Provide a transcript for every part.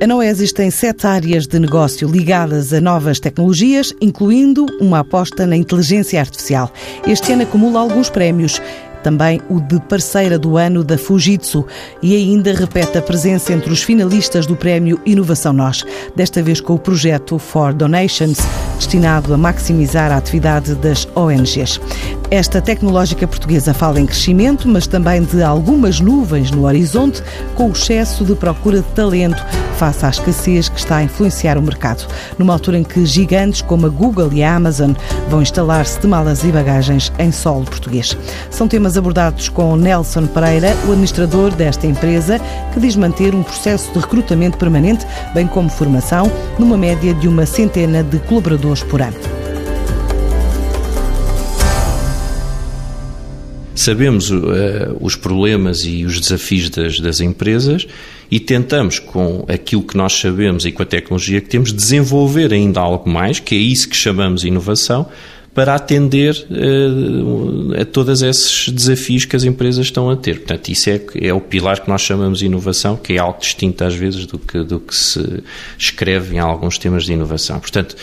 A Noesis tem sete áreas de negócio ligadas a novas tecnologias, incluindo uma aposta na inteligência artificial. Este ano acumula alguns prémios também o de parceira do ano da Fujitsu e ainda repete a presença entre os finalistas do prémio Inovação Nós, desta vez com o projeto For Donations, destinado a maximizar a atividade das ONGs. Esta tecnológica portuguesa fala em crescimento, mas também de algumas nuvens no horizonte, com o excesso de procura de talento face à escassez que está a influenciar o mercado, numa altura em que gigantes como a Google e a Amazon vão instalar-se de malas e bagagens em solo português. São temas abordados com Nelson Pereira, o administrador desta empresa, que diz manter um processo de recrutamento permanente, bem como formação, numa média de uma centena de colaboradores por ano. Sabemos uh, os problemas e os desafios das, das empresas e tentamos, com aquilo que nós sabemos e com a tecnologia que temos, desenvolver ainda algo mais, que é isso que chamamos inovação, para atender uh, a todos esses desafios que as empresas estão a ter. Portanto, isso é, é o pilar que nós chamamos de inovação, que é algo distinto às vezes do que, do que se escreve em alguns temas de inovação. Portanto,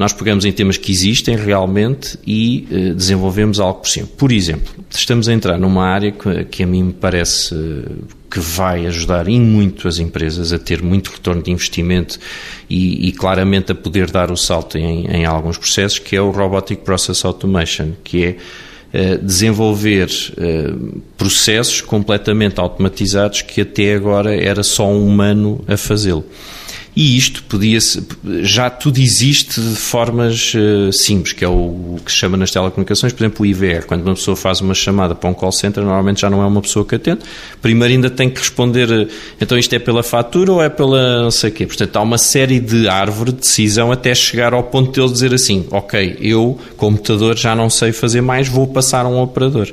nós pegamos em temas que existem realmente e uh, desenvolvemos algo por cima. Por exemplo, estamos a entrar numa área que, que a mim me parece que vai ajudar em muito as empresas a ter muito retorno de investimento e, e claramente a poder dar o salto em, em, alguns processos, que é o Robotic Process Automation, que é uh, desenvolver uh, processos completamente automatizados que até agora era só um humano a fazê-lo. E isto podia já tudo existe de formas uh, simples, que é o, que se chama nas telecomunicações, por exemplo, o IVR. Quando uma pessoa faz uma chamada para um call center, normalmente já não é uma pessoa que atende. Primeiro ainda tem que responder, uh, então isto é pela fatura ou é pela não sei o quê. Portanto, há uma série de árvore de decisão até chegar ao ponto de ele dizer assim, ok, eu, computador, já não sei fazer mais, vou passar a um operador.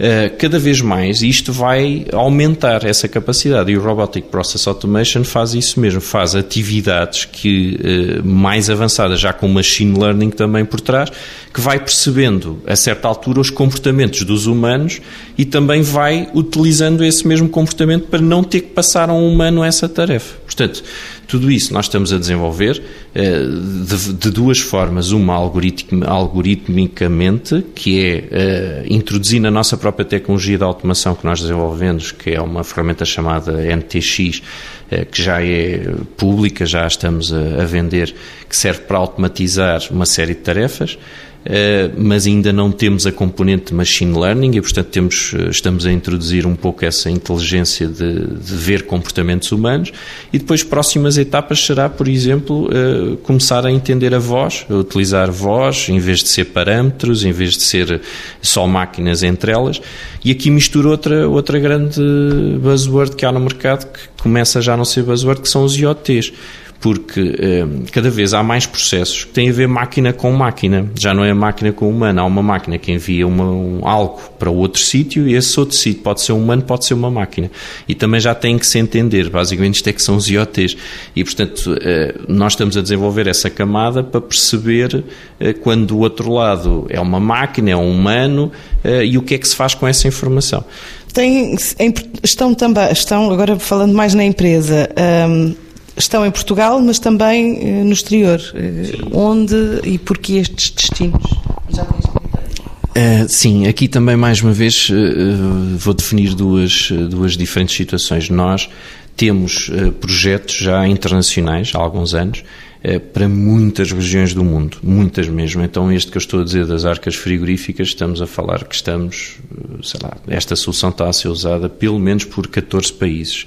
Eh, cada vez mais isto vai aumentar essa capacidade e o Robotic Process Automation faz isso mesmo, faz atividades que eh, mais avançadas, já com machine learning também por trás, que vai percebendo a certa altura os comportamentos dos humanos e também vai utilizando esse mesmo comportamento para não ter que passar a um humano essa tarefa. Portanto, tudo isso nós estamos a desenvolver eh, de, de duas formas. Uma algoritmicamente, que é eh, introduzir na nossa própria tecnologia de automação que nós desenvolvemos, que é uma ferramenta chamada NTX, eh, que já é pública, já estamos a, a vender, que serve para automatizar uma série de tarefas. Eh, mas ainda não temos a componente de machine learning e, portanto, temos, eh, estamos a introduzir um pouco essa inteligência de, de ver comportamentos humanos e depois próximas etapas será, por exemplo, eh, começar a entender a voz, a utilizar voz em vez de ser parâmetros, em vez de ser só máquinas entre elas. E aqui mistura outra, outra grande buzzword que há no mercado que começa já a não ser buzzword, que são os IoTs porque eh, cada vez há mais processos que têm a ver máquina com máquina. Já não é máquina com humano, há uma máquina que envia uma, um, algo para outro sítio e esse outro sítio pode ser um humano, pode ser uma máquina. E também já tem que se entender, basicamente isto é que são os IoTs. E portanto, eh, nós estamos a desenvolver essa camada para perceber eh, quando do outro lado é uma máquina, é um humano eh, e o que é que se faz com essa informação. Tem, estão também, estão agora falando mais na empresa. Um estão em Portugal, mas também eh, no exterior. Eh, onde e porquê estes destinos? Uh, sim, aqui também mais uma vez uh, vou definir duas, duas diferentes situações. Nós temos uh, projetos já internacionais há alguns anos para muitas regiões do mundo, muitas mesmo. Então, este que eu estou a dizer das arcas frigoríficas, estamos a falar que estamos, sei lá, esta solução está a ser usada pelo menos por 14 países.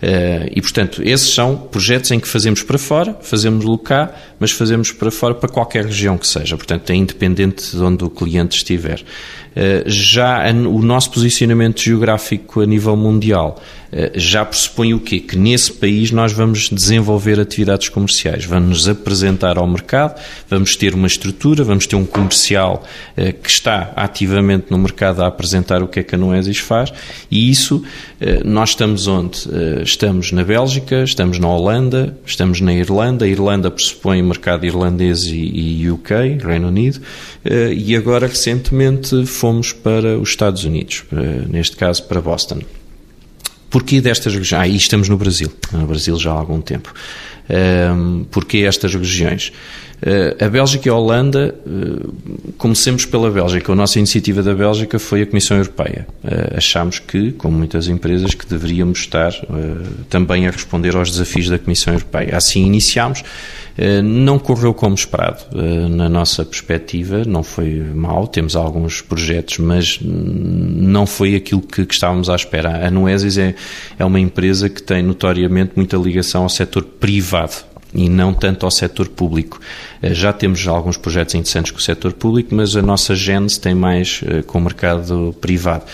Eh, e, portanto, esses são projetos em que fazemos para fora, fazemos cá, mas fazemos para fora para qualquer região que seja. Portanto, é independente de onde o cliente estiver. Eh, já o nosso posicionamento geográfico a nível mundial já pressupõe o quê? Que nesse país nós vamos desenvolver atividades comerciais, vamos nos apresentar ao mercado, vamos ter uma estrutura, vamos ter um comercial que está ativamente no mercado a apresentar o que é que a Noesis faz e isso nós estamos onde? Estamos na Bélgica, estamos na Holanda, estamos na Irlanda. A Irlanda pressupõe mercado irlandês e, UK, Reino Unido, eh, e agora recentemente fomos para os Estados Unidos, neste caso para Boston. Porquê destas regiões? Ah, e estamos no Brasil. No Brasil já há algum tempo. Um, porquê estas regiões? Uh, a Bélgica e a Holanda, uh, comecemos pela Bélgica. A nossa iniciativa da Bélgica foi a Comissão Europeia. Uh, achámos que, como muitas empresas, que deveríamos estar também a responder aos desafios da Comissão Europeia. Assim iniciámos. Não correu como esperado, na nossa perspectiva, não foi mal. Temos alguns projetos, mas não foi aquilo que, que estávamos à espera. A Noesis é, é uma empresa que tem notoriamente muita ligação ao setor privado e não tanto ao setor público. Eh, já temos alguns projetos interessantes com o setor público, mas a nossa gênese tem mais eh, com o mercado privado.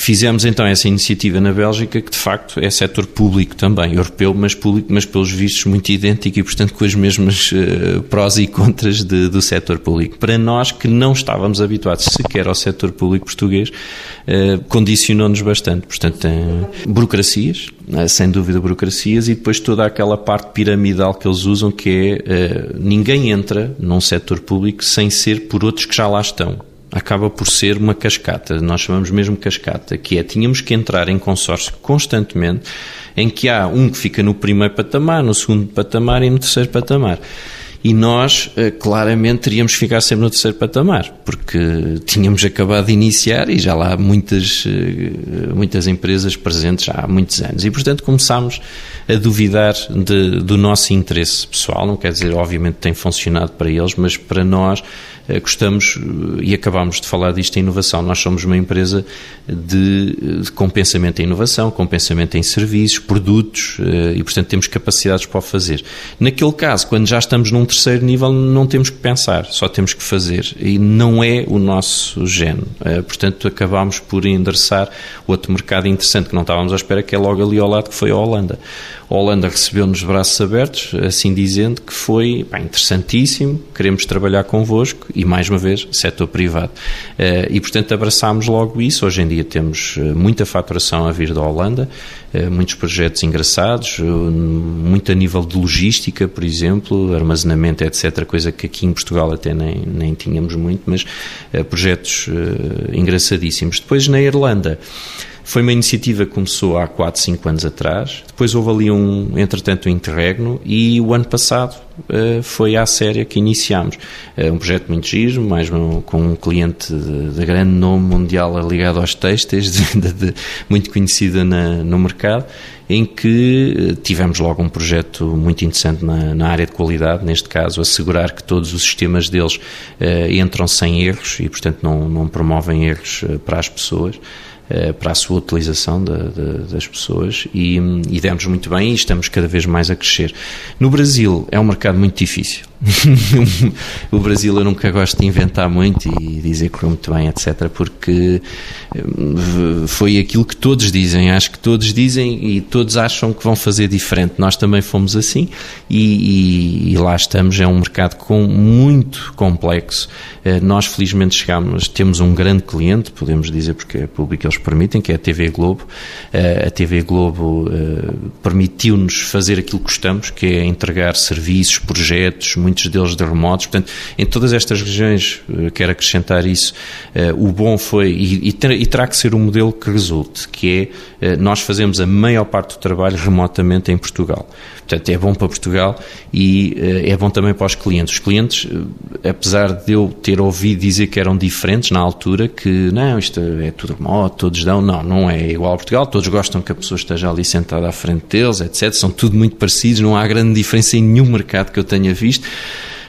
Fizemos então essa iniciativa na Bélgica, que de facto é setor público também, europeu, mas público, mas pelos vistos muito idêntico e, portanto, com as mesmas uh, prós e contras de, do setor público. Para nós que não estávamos habituados sequer ao setor público português, uh, condicionou-nos bastante. Portanto, tem burocracias, uh, sem dúvida burocracias, e depois toda aquela parte piramidal que eles usam, que é ninguém entra num setor público sem ser por outros que já lá estão acaba por ser uma cascata, nós chamamos mesmo cascata, que é tínhamos que entrar em consórcio constantemente, em que há um que fica no primeiro patamar, no segundo patamar e no terceiro patamar. E nós, eh, claramente, teríamos que ficar sempre no terceiro patamar, porque tínhamos acabado de iniciar e já lá há muitas, eh, muitas empresas presentes há muitos anos. E, portanto, começámos a duvidar de, do nosso interesse pessoal. Não quer dizer, obviamente, tem funcionado para eles, mas para nós gostamos, eh, e acabámos de falar disto em inovação, nós somos uma empresa de, de com pensamento em inovação, com pensamento em serviços, produtos, eh, e portanto temos capacidades para o fazer. Naquele caso, quando já estamos num terceiro nível, não temos que pensar, só temos que fazer, e não é o nosso gene. Portanto, acabámos por endereçar outro mercado interessante que não estávamos à espera, que é logo ali ao lado, que foi a Holanda. A Holanda recebeu-nos braços abertos, assim dizendo que foi interessantíssimo, queremos trabalhar convosco e, mais uma vez, setor privado. Eh, e, portanto, abraçámos logo isso. Hoje em dia temos eh, muita faturação a vir da Holanda, eh, muitos projetos engraçados, muito a nível de logística, por exemplo, armazenamento, etc., coisa que aqui em Portugal até nem, nem tínhamos muito, mas projetos engraçadíssimos. Depois, na Irlanda, foi uma iniciativa que começou há 4, 5 anos atrás. Depois houve ali um, entretanto, um interregno e o ano passado uh, foi à séria que iniciámos. Uh, um projeto muito giro, mais um, com um cliente de, de, grande nome mundial ligado aos textos, de, de, muito conhecida na, no mercado, em que eh, tivemos logo um projeto muito interessante na, na, área de qualidade, neste caso, assegurar que todos os sistemas deles uh, entram sem erros e, portanto, não, não promovem erros para as pessoas. Eh, para a sua utilização das pessoas e, e demos muito bem e estamos cada vez mais a crescer. No Brasil é um mercado muito difícil. o Brasil eu nunca gosto de inventar muito e dizer que foi muito bem, etc., porque eh, foi aquilo que todos dizem. Acho que todos dizem e todos acham que vão fazer diferente. Nós também fomos assim e, e, e lá estamos. É um mercado com, muito complexo. Eh, nós, felizmente, chegamos, temos um grande cliente, podemos dizer, porque é público eles permitem, que é a TV Globo. Eh, a TV Globo eh, permitiu-nos fazer aquilo que gostamos, que é entregar serviços, projetos, muitos deles de remotos. Portanto, em todas estas regiões, quero acrescentar isso, o bom foi, e, e terá que ser um modelo que resulte, que é nós fazemos a maior parte do trabalho remotamente em Portugal. Portanto, é bom para Portugal e é bom também para os clientes. Os clientes, apesar de eu ter ouvido dizer que eram diferentes na altura, que não, isto é tudo remoto, todos dão. Não, não é igual a Portugal. Todos gostam que a pessoa esteja ali sentada à frente deles, etc. São tudo muito parecidos, não há grande diferença em nenhum mercado que eu tenha visto.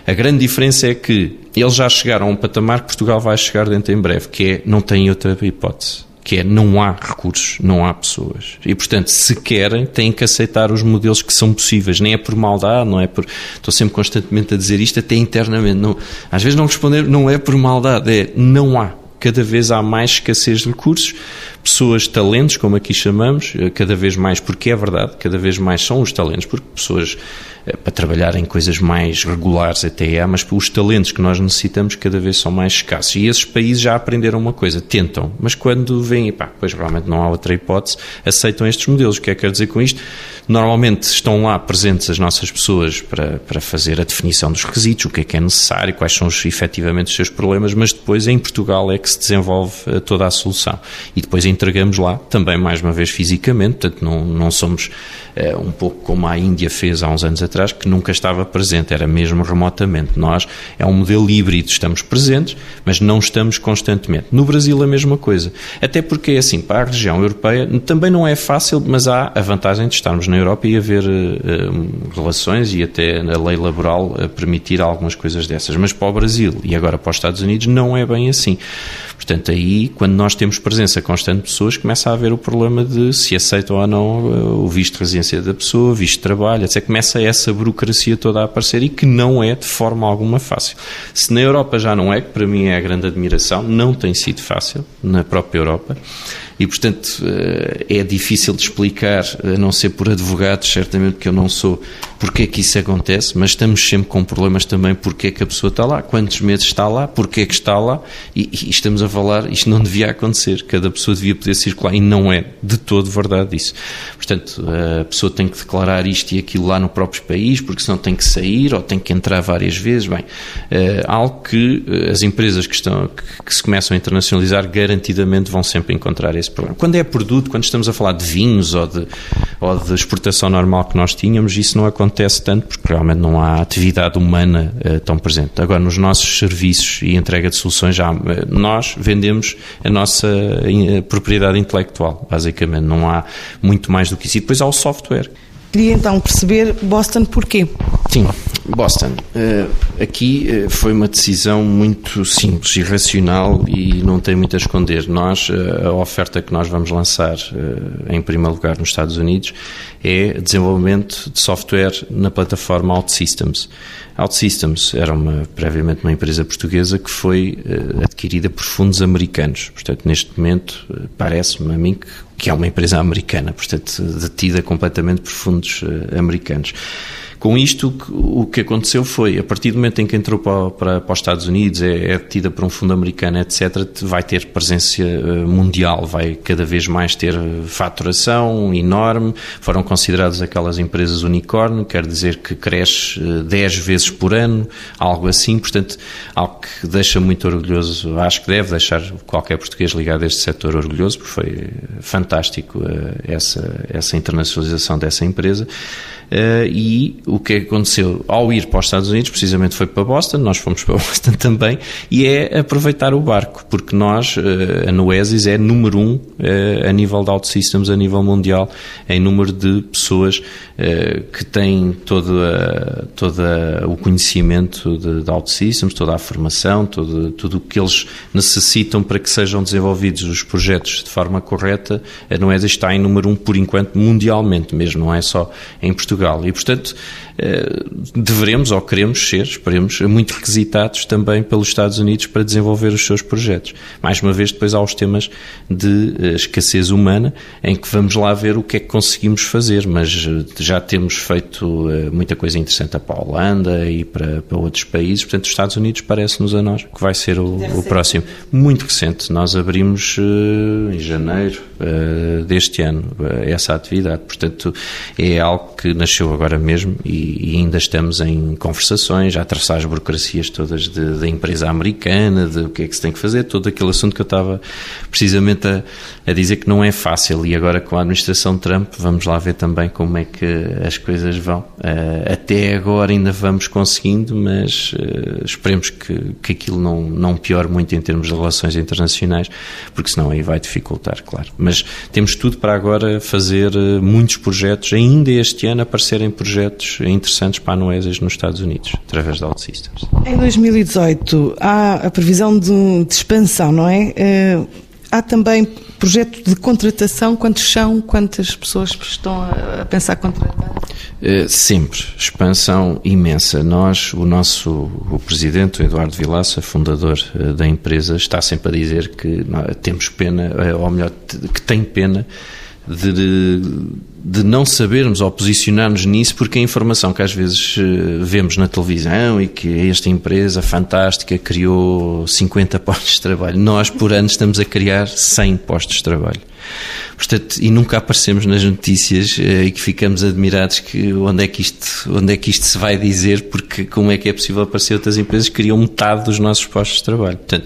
A grande diferença é que eles já chegaram a um patamar que Portugal vai chegar dentro em breve, que é não tem outra hipótese que é não há recursos, não há pessoas. E, portanto, se querem, têm que aceitar os modelos que são possíveis. Nem é por maldade, não é por. Estou sempre constantemente a dizer isto, até internamente. Não, às vezes não responder, não é por maldade, é não há cada vez há mais escassez de recursos, pessoas, talentos, como aqui chamamos, eh, cada vez mais, porque é verdade, cada vez mais são os talentos, porque pessoas eh, para trabalhar em coisas mais regulares até há, mas os talentos que nós necessitamos cada vez são mais escassos. E esses países já aprenderam uma coisa, tentam, mas quando vêm, pá, pois realmente não há outra hipótese, aceitam estes modelos. O que é que quer dizer com isto? Normalmente estão lá presentes as nossas pessoas para, para fazer a definição dos requisitos, o que é que é necessário, quais são os, efetivamente os seus problemas, mas depois em Portugal é que se desenvolve eh, toda a solução. E depois em entregamos lá, também mais uma vez fisicamente, portanto não, não somos é, um pouco como a Índia fez há uns anos atrás, que nunca estava presente, era mesmo remotamente. Nós é um modelo híbrido, estamos presentes, mas não estamos constantemente. No Brasil a mesma coisa, até porque é assim, para a região europeia também não é fácil, mas há a vantagem de estarmos na Europa e haver uh, relações e até a lei laboral a permitir algumas coisas dessas. Mas para o Brasil e agora para os Estados Unidos não é bem assim. Portanto, aí, quando nós temos presença constante pessoas, começa a haver o problema de se aceitam ou não eh, o visto de residência da pessoa, visto de trabalho, etc. Começa essa burocracia toda a aparecer e que não é de forma alguma fácil. Se na Europa já não é, que para mim é a grande admiração, não tem sido fácil na própria Europa. E, portanto, eh, é difícil de explicar, a não ser por advogados, certamente que eu não sou, porque é que isso acontece, mas estamos sempre com problemas também porque é que a pessoa está lá, quantos meses está lá, porque é que está lá, e, e estamos a falar, isto não devia acontecer, cada pessoa devia poder circular, e não é de todo verdade isso. Portanto, a pessoa tem que declarar isto e aquilo lá no próprio país, porque senão tem que sair ou tem que entrar várias vezes. Bem, eh, algo que eh, as empresas que, estão, que, que se começam a internacionalizar garantidamente vão sempre encontrar esse problema. Quando é produto, quando estamos a falar de vinhos ou de, ou de exportação normal que nós tínhamos, isso não acontece tanto porque realmente não há atividade humana uh, tão presente. Agora, nos nossos serviços e entrega de soluções, já, uh, nós vendemos a nossa in, propriedade intelectual, basicamente. Não há muito mais do que isso. E depois há o software. Queria então perceber Boston porquê. Sim, Boston. Uh, aqui uh, foi uma decisão muito simples e racional e não tem muito a esconder. Nós, uh, a oferta que nós vamos lançar em primeiro lugar nos Estados Unidos é desenvolvimento de software na plataforma OutSystems. OutSystems era uma, previamente uma empresa portuguesa que foi adquirida por fundos americanos. Portanto, neste momento, parece-me a mim que que é uma empresa americana, portanto, detida completamente por fundos americanos. Com isto, o que aconteceu foi, a partir do momento em que entrou para, para, para os Estados Unidos, é, é detida por um fundo americano, etc., vai ter presença eh, mundial, vai cada vez mais ter faturação enorme. Foram consideradas aquelas empresas unicórnio, quer dizer que cresce 10 eh, vezes por ano, algo assim. Portanto, algo que deixa muito orgulhoso, acho que deve deixar qualquer português ligado a este setor orgulhoso, porque foi fantástico eh, essa, essa internacionalização dessa empresa. E o que aconteceu ao ir para os Estados Unidos, precisamente foi para Boston, nós fomos para Boston também, e é aproveitar o barco, porque nós, eh, a Noesis é número um eh, a nível de OutSystems, a nível mundial, em número de pessoas eh, que têm todo, a, todo o conhecimento de, de OutSystems, toda a formação, todo, tudo o que eles necessitam para que sejam desenvolvidos os projetos de forma correta, a Noesis está em número um por enquanto mundialmente mesmo, não é só em Portugal. E, portanto, deveremos ou queremos ser, esperemos, muito requisitados também pelos Estados Unidos para desenvolver os seus projetos. Mais uma vez, depois há os temas de eh, escassez humana, em que vamos lá ver o que é que conseguimos fazer, mas eh, já temos feito muita coisa interessante para a Holanda e para, para outros países, portanto, os Estados Unidos parece-nos a nós que vai ser o, o próximo. Muito recente, nós abrimos em janeiro deste ano essa atividade, portanto, é algo que nasceu agora mesmo e e, ainda estamos em conversações, a traçar as burocracias todas da empresa americana, de o que é que se tem que fazer, todo aquele assunto que eu estava precisamente a, a dizer que não é fácil. E agora com a administração Trump, vamos lá ver também como é que as coisas vão. Uh, até agora ainda vamos conseguindo, mas uh, esperemos que, que aquilo não, não piore muito em termos de relações internacionais, porque senão aí vai dificultar, claro. Mas temos tudo para agora fazer uh, muitos projetos, ainda este ano aparecerem projetos interessantes para a Noesas nos Estados Unidos, através da OutSystems. Em 2018 há a previsão de, de expansão, não é? Uh, há também projeto de contratação, quantos são, quantas pessoas estão a, a pensar contratar? Uh, sempre, expansão imensa. Nós, o nosso o presidente, o Eduardo Vilaça, fundador uh, da empresa, está sempre a dizer que temos pena, ou melhor, que tem pena de, de não sabermos ou posicionarmos nisso, porque a informação que às vezes eh, vemos na televisão e que esta empresa fantástica criou 50 postos de trabalho, nós por ano estamos a criar 100 postos de trabalho. Portanto, e nunca aparecemos nas notícias eh, e que ficamos admirados que onde é que isto, onde é que isto se vai dizer, porque como é que é possível aparecer outras empresas que criam metade dos nossos postos de trabalho. Portanto,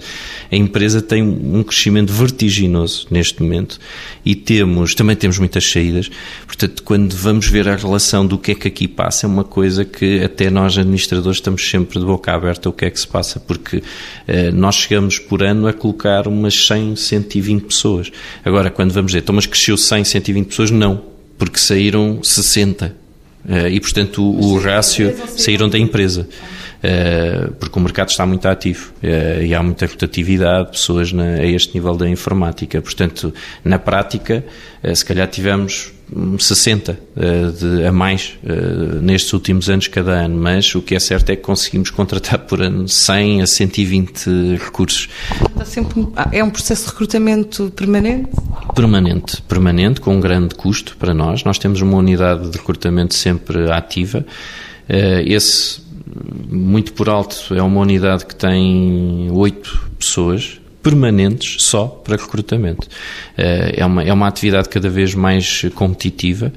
a empresa tem um crescimento vertiginoso neste momento e temos, também temos muitas saídas. Portanto, quando vamos ver a relação do que é que aqui passa, é uma coisa que até nós administradores estamos sempre de boca aberta o que é que se passa, porque eh, nós chegamos por ano a colocar umas 100, 120 pessoas. Agora, quando vamos dizer, então, mas cresceu 100, 120 pessoas, não, porque saíram 60. Eh, e, portanto, o, o rácio saíram da empresa. Eh, porque o mercado está muito ativo eh, e há muita rotatividade de pessoas na, a este nível da informática. Portanto, na prática, se calhar tivemos 60 de, a mais nestes últimos anos cada ano, mas o que é certo é que conseguimos contratar por ano 100 a 120 recursos. Sempre, é um processo de recrutamento permanente? Permanente, permanente, com um grande custo para nós. Nós temos uma unidade de recrutamento sempre ativa. Esse muito por alto, é uma unidade que tem oito pessoas permanentes só para recrutamento. Eh, é uma, é uma atividade cada vez mais competitiva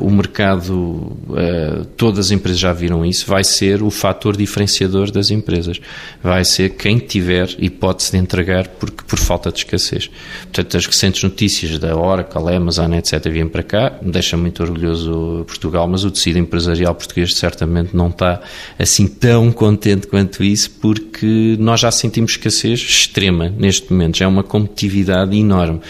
o mercado, eh, todas as empresas já viram isso, vai ser o fator diferenciador das empresas. Vai ser quem tiver hipótese de entregar porque, por falta de escassez. Portanto, as recentes notícias da Oracle, Amazon, etc., vêm para cá, deixa muito orgulhoso Portugal, mas o tecido empresarial português certamente não está assim tão contente quanto isso, porque nós já sentimos escassez extrema neste momento, já é uma competitividade enorme.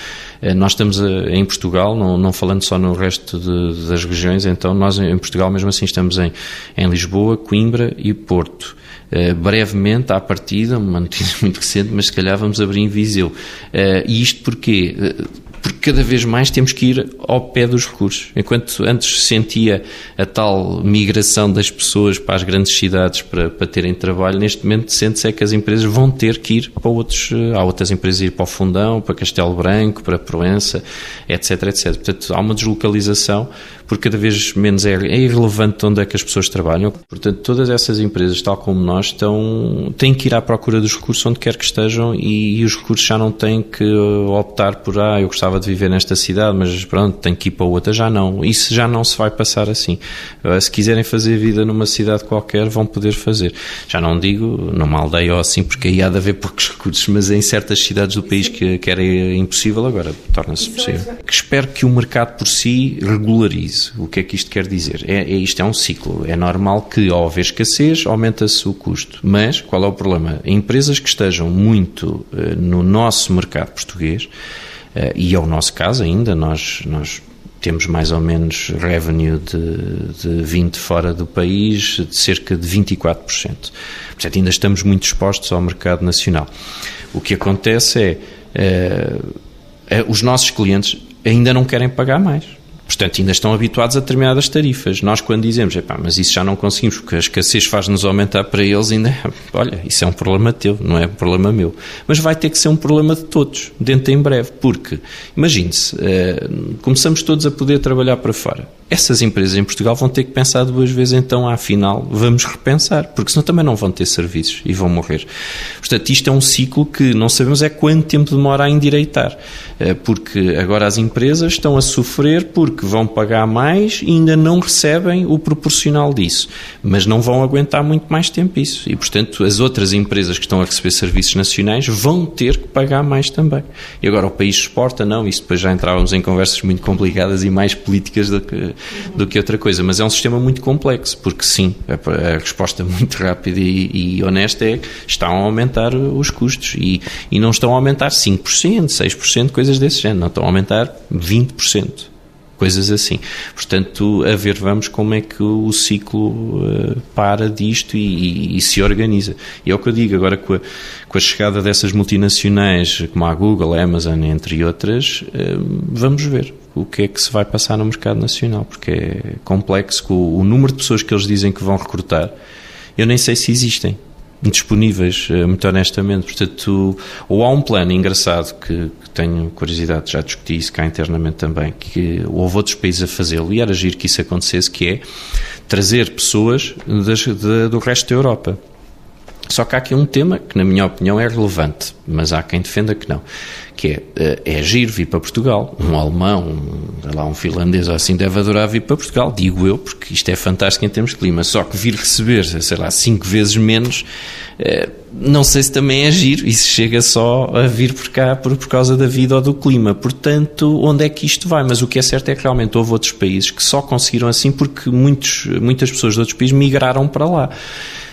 Eh, nós estamos em Portugal, não, não falando só no resto de, das regiões, então nós em Portugal mesmo assim estamos em, em Lisboa, Coimbra e Porto. Uh, brevemente, à partida, uma notícia muito recente, mas se calhar vamos abrir em Viseu. Uh, e isto porquê? Uh, porque cada vez mais temos que ir ao pé dos recursos. Enquanto antes sentia a tal migração das pessoas para as grandes cidades para, para terem trabalho, neste momento sente-se é que as empresas vão ter que ir para outros, há outras empresas ir para o Fundão, para Castelo Branco, para Proença, etc, etc. Portanto, há uma deslocalização porque cada vez menos é, é irrelevante onde é que as pessoas trabalham. Portanto, todas essas empresas, tal como nós, estão, têm que ir à procura dos recursos onde quer que estejam e, e os recursos já não têm que optar por, ah, eu gostava de viver nesta cidade, mas pronto, tenho que ir para outra. Já não. Isso já não se vai passar assim. Ah, se quiserem fazer vida numa cidade qualquer, vão poder fazer. Já não digo numa aldeia ou assim, porque aí há de haver poucos recursos, mas em certas cidades do país que, que era impossível, agora torna-se possível. Espero que o mercado por si regularize o que é que isto quer dizer? É, é isto é um ciclo. É normal que, ao haver escassez, aumenta-se o custo. Mas, qual é o problema? Empresas que estejam muito uh, no nosso mercado português, e é o nosso caso ainda, nós, nós temos mais ou menos revenue de, de 20 fora do país, de cerca de 24%. Portanto, ainda estamos muito expostos ao mercado nacional. O que acontece é, uh, os nossos clientes ainda não querem pagar mais. Portanto, ainda estão habituados a determinadas tarifas. Nós, quando dizemos, mas isso já não conseguimos, porque a escassez faz-nos aumentar para eles, ainda, olha, isso é um problema teu, não é um problema meu. Mas vai ter que ser um problema de todos, dentro em breve, porque, imagine-se, eh, começamos todos a poder trabalhar para fora essas empresas em Portugal vão ter que pensar duas vezes, então, afinal, vamos repensar, porque senão também não vão ter serviços e vão morrer. Portanto, isto é um ciclo que não sabemos é quanto tempo demora a endireitar, eh, porque agora as empresas estão a sofrer porque vão pagar mais e ainda não recebem o proporcional disso, mas não vão aguentar muito mais tempo isso. E, portanto, as outras empresas que estão a receber serviços nacionais vão ter que pagar mais também. E agora o país exporta, não, isso depois já entrávamos em conversas muito complicadas e mais políticas do que do que outra coisa. Mas é um sistema muito complexo, porque sim, a, a resposta muito rápida e, e, honesta é estão a aumentar os custos e, e não estão a aumentar 5%, 6%, coisas desse género, não estão a aumentar 20% coisas assim. Portanto, a ver vamos como é que o ciclo uh, para disto e, e, e, se organiza. E é o que eu digo, agora com a, com a chegada dessas multinacionais como a Google, a Amazon, entre outras, uh, vamos ver o que é que se vai passar no mercado nacional, porque é complexo, com o, número de pessoas que eles dizem que vão recrutar, eu nem sei se existem disponíveis, eh, muito honestamente. Portanto, ou há um plano engraçado que, que, tenho curiosidade, já discuti isso cá internamente também, que houve outros países a fazê-lo e era agir que isso acontecesse, que é trazer pessoas das, de, do resto da Europa. Só que há aqui um tema que, na minha opinião, é relevante, mas há quem defenda que não, que é, eh, é giro vir para Portugal. Um alemão, um, lá, um finlandês assim deve adorar vir para Portugal, digo eu, porque isto é fantástico em termos de clima. Só que vir receber, sei lá, cinco vezes menos, eh, não sei se também é giro e se chega só a vir por cá por, por causa da vida ou do clima. Portanto, onde é que isto vai? Mas o que é certo é que realmente houve outros países que só conseguiram assim porque muitos, muitas pessoas de outros países migraram para lá.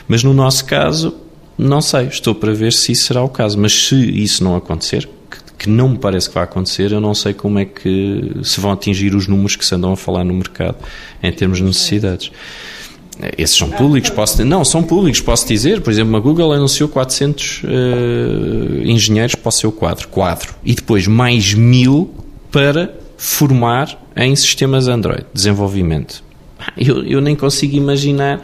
Mas no nosso caso, não sei, estou para ver se isso será o caso. Mas se isso não acontecer, que não me parece que vai acontecer, eu não sei como é que se vão atingir os números que se andam a falar no mercado em termos de necessidades. Esses são públicos, posso não, são públicos, posso dizer, por exemplo, a Google anunciou 400 uh, eh, engenheiros para o seu quadro, quadro, e depois mais mil para formar em sistemas Android, desenvolvimento. Eu, eu nem consigo imaginar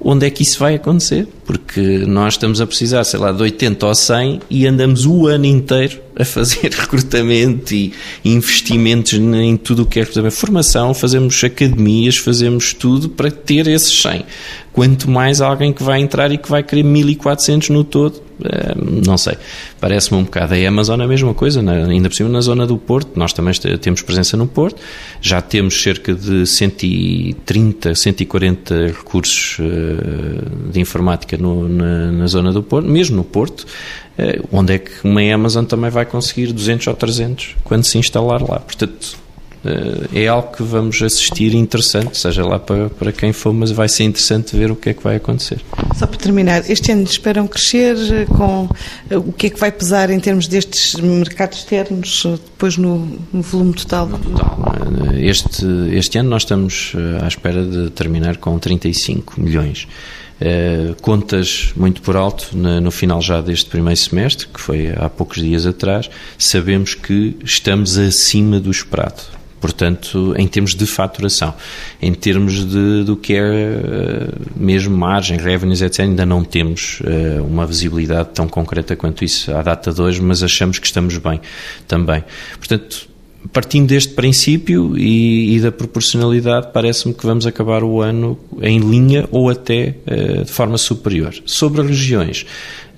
onde é que isso vai acontecer, porque nós estamos a precisar, sei lá, de 80 ou 100 e andamos o ano inteiro a fazer recrutamento e investimentos em tudo o que é formação, fazemos academias, fazemos tudo para ter esses 100. Quanto mais alguém que vai entrar e que vai querer 1400 no todo, eh, não sei, parece-me um bocado. A Amazon é a mesma coisa, ainda por cima na zona do Porto, nós também temos presença no Porto, já temos cerca de 130, 140 recursos eh, de informática no, na, na zona do Porto, mesmo no Porto, eh, onde é que uma Amazon também vai conseguir 200 ou 300 quando se instalar lá. Portanto, eh, é algo que vamos assistir interessante, seja lá para, para quem for, mas vai ser interessante ver o que é que vai acontecer. Só para terminar, este ano esperam crescer eh, com o que é que vai pesar em termos destes mercados externos depois no, no volume total? No total. Este, este ano nós estamos à espera de terminar com 35 milhões. Uh, contas muito por alto no, final já deste primeiro semestre, que foi há poucos dias atrás, sabemos que estamos acima do esperado. Portanto, em termos de faturação, em termos de, do que é uh, mesmo margem, revenues, etc., ainda não temos uh, uma visibilidade tão concreta quanto isso à data de hoje, mas achamos que estamos bem também. Portanto, partindo deste princípio e, e da proporcionalidade, parece-me que vamos acabar o ano em linha ou até uh, de forma superior. Sobre as regiões,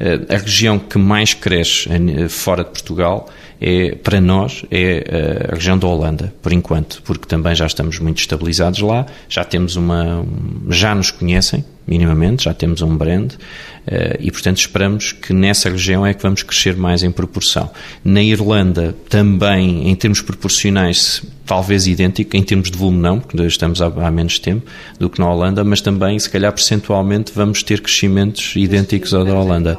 uh, a região que mais cresce uh, fora de Portugal é, para nós, é a região da Holanda, por enquanto, porque também já estamos muito estabilizados lá, já temos uma, já nos conhecem, minimamente, já temos um brand eh, e, portanto, esperamos que nessa região é que vamos crescer mais em proporção. Na Irlanda, também, em termos proporcionais, talvez idêntico, em termos de volume não, porque estamos há, há menos tempo do que na Holanda, mas também, se calhar, percentualmente, vamos ter crescimentos idênticos ao da Holanda.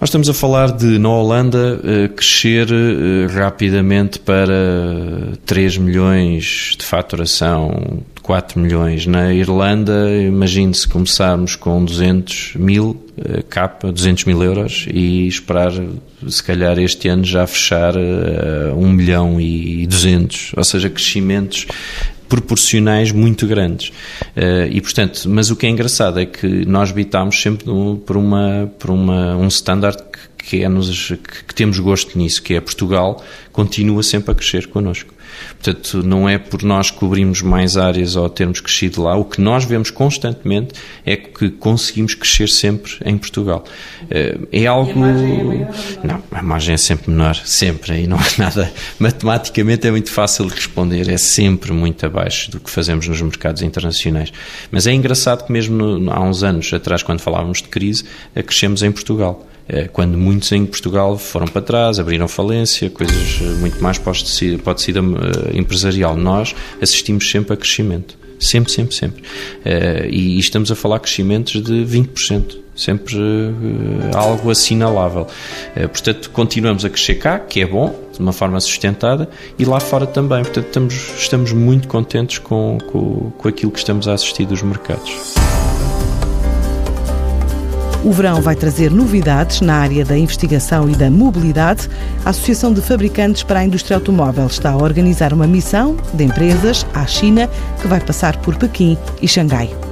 Nós estamos a falar de, na Holanda, eh, crescer eh, rapidamente para 3 milhões de faturação, 4 milhões. Na Irlanda, imagine-se começarmos com 200 mil eh, capa, 200 mil euros e esperar, se calhar, este ano já fechar 1 milhão e 200, ou seja, crescimentos proporcionais muito grandes. Uh, e, portanto, mas o que é engraçado é que nós bitámos sempre por, uma, por uma, um standard que, que, é nos, que, que temos gosto nisso, que é Portugal continua sempre a crescer connosco. Portanto, não é por nós cobrirmos mais áreas ou termos crescido lá, o que nós vemos constantemente é que conseguimos crescer sempre em Portugal. Eh, é algo. É não, a margem é sempre menor, sempre, e não é nada. Matematicamente é muito fácil de responder, é sempre muito abaixo do que fazemos nos mercados internacionais. Mas é engraçado que, mesmo no, há uns anos atrás, quando falávamos de crise, crescemos em Portugal. Eh, quando muitos em Portugal foram para trás, abriram falência, coisas eh, muito mais para tecido eh, empresarial. Nós assistimos sempre a crescimento. Sempre, sempre, sempre. E estamos a falar crescimentos de 20% sempre algo assinalável. portanto, continuamos a crescer cá, que é bom, de uma forma sustentada, e lá fora também. Portanto, estamos, estamos muito contentes com, com, com aquilo que estamos a assistir dos mercados. O verão vai trazer novidades na área da investigação e da mobilidade. A Associação de Fabricantes para a Indústria Automóvel está a organizar uma missão de empresas à China que vai passar por Pequim e Xangai.